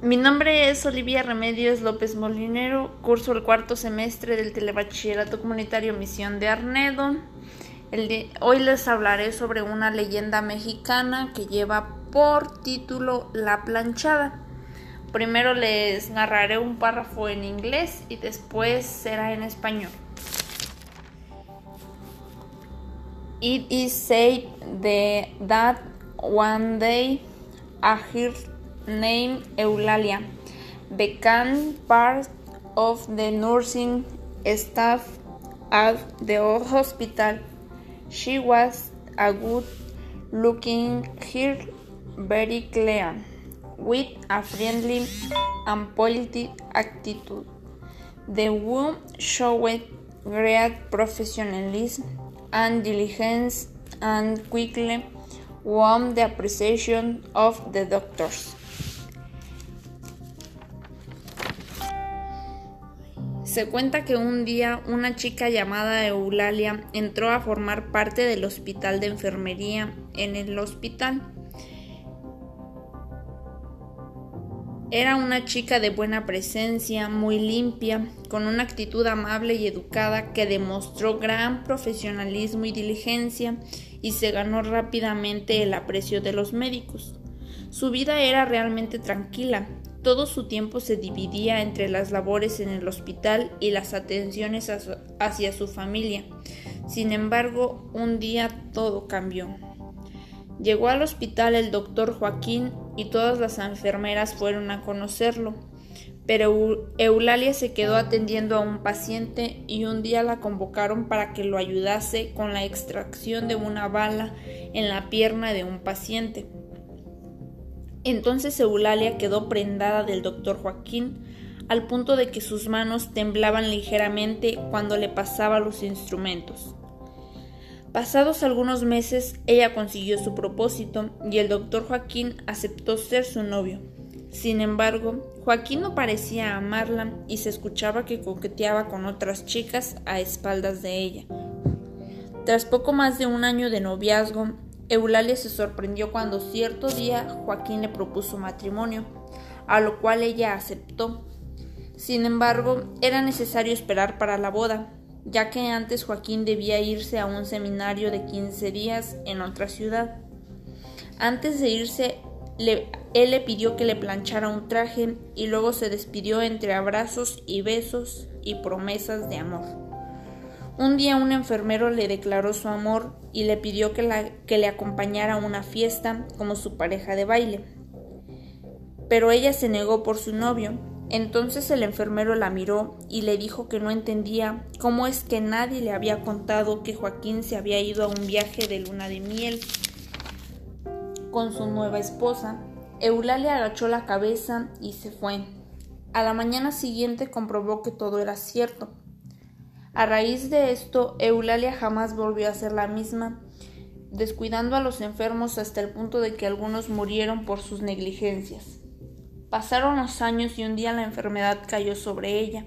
Mi nombre es Olivia Remedios López Molinero, curso el cuarto semestre del Telebachillerato Comunitario Misión de Arnedo. hoy les hablaré sobre una leyenda mexicana que lleva por título La planchada. Primero les narraré un párrafo en inglés y después será en español. It is said that one day a named Eulalia became part of the nursing staff at the hospital. She was a good looking girl, very clear, with a friendly and polite attitude. The woman showed great professionalism and diligence and quickly won the appreciation of the doctors. Se cuenta que un día una chica llamada Eulalia entró a formar parte del hospital de enfermería en el hospital. Era una chica de buena presencia, muy limpia, con una actitud amable y educada que demostró gran profesionalismo y diligencia y se ganó rápidamente el aprecio de los médicos. Su vida era realmente tranquila, todo su tiempo se dividía entre las labores en el hospital y las atenciones hacia su familia. Sin embargo, un día todo cambió. Llegó al hospital el doctor Joaquín y todas las enfermeras fueron a conocerlo. Pero Eulalia se quedó atendiendo a un paciente y un día la convocaron para que lo ayudase con la extracción de una bala en la pierna de un paciente. Entonces Eulalia quedó prendada del doctor Joaquín, al punto de que sus manos temblaban ligeramente cuando le pasaba los instrumentos. Pasados algunos meses, ella consiguió su propósito y el doctor Joaquín aceptó ser su novio. Sin embargo, Joaquín no parecía amarla y se escuchaba que coqueteaba con otras chicas a espaldas de ella. Tras poco más de un año de noviazgo, Eulalia se sorprendió cuando cierto día Joaquín le propuso matrimonio, a lo cual ella aceptó. Sin embargo, era necesario esperar para la boda, ya que antes Joaquín debía irse a un seminario de 15 días en otra ciudad. Antes de irse, él le pidió que le planchara un traje y luego se despidió entre abrazos y besos y promesas de amor. Un día un enfermero le declaró su amor y le pidió que, le acompañara a una fiesta como su pareja de baile. Pero ella se negó por su novio. Entonces el enfermero la miró y le dijo que no entendía cómo es que nadie le había contado que Joaquín se había ido a un viaje de luna de miel con su nueva esposa. Eulalia agachó la cabeza y se fue. A la mañana siguiente comprobó que todo era cierto. A raíz de esto, Eulalia jamás volvió a ser la misma, descuidando a los enfermos hasta el punto de que algunos murieron por sus negligencias. Pasaron los años y un día la enfermedad cayó sobre ella.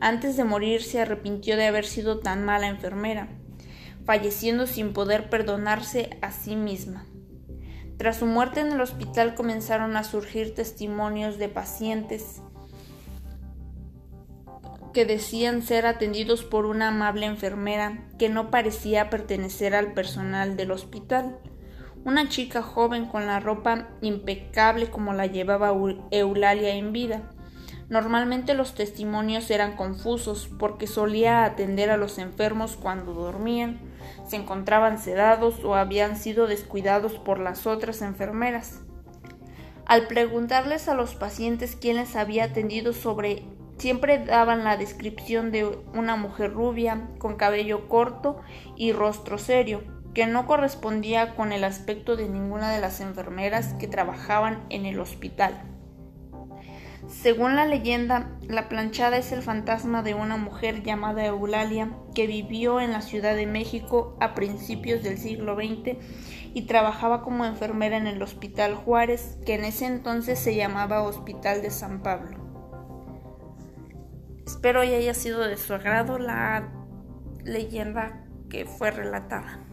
Antes de morir se arrepintió de haber sido tan mala enfermera, falleciendo sin poder perdonarse a sí misma. Tras su muerte en el hospital comenzaron a surgir testimonios de pacientes que decían ser atendidos por una amable enfermera que no parecía pertenecer al personal del hospital. Una chica joven con la ropa impecable como la llevaba Eulalia en vida. Normalmente los testimonios eran confusos porque solía atender a los enfermos cuando dormían, se encontraban sedados o habían sido descuidados por las otras enfermeras. Al preguntarles a los pacientes quién les había atendido sobre Siempre daban la descripción de una mujer rubia, con cabello corto y rostro serio, que no correspondía con el aspecto de ninguna de las enfermeras que trabajaban en el hospital. Según la leyenda, la planchada es el fantasma de una mujer llamada Eulalia que vivió en la Ciudad de México a principios del siglo XX y trabajaba como enfermera en el Hospital Juárez, que en ese entonces se llamaba Hospital de San Pablo. Espero y haya sido de su agrado la leyenda que fue relatada.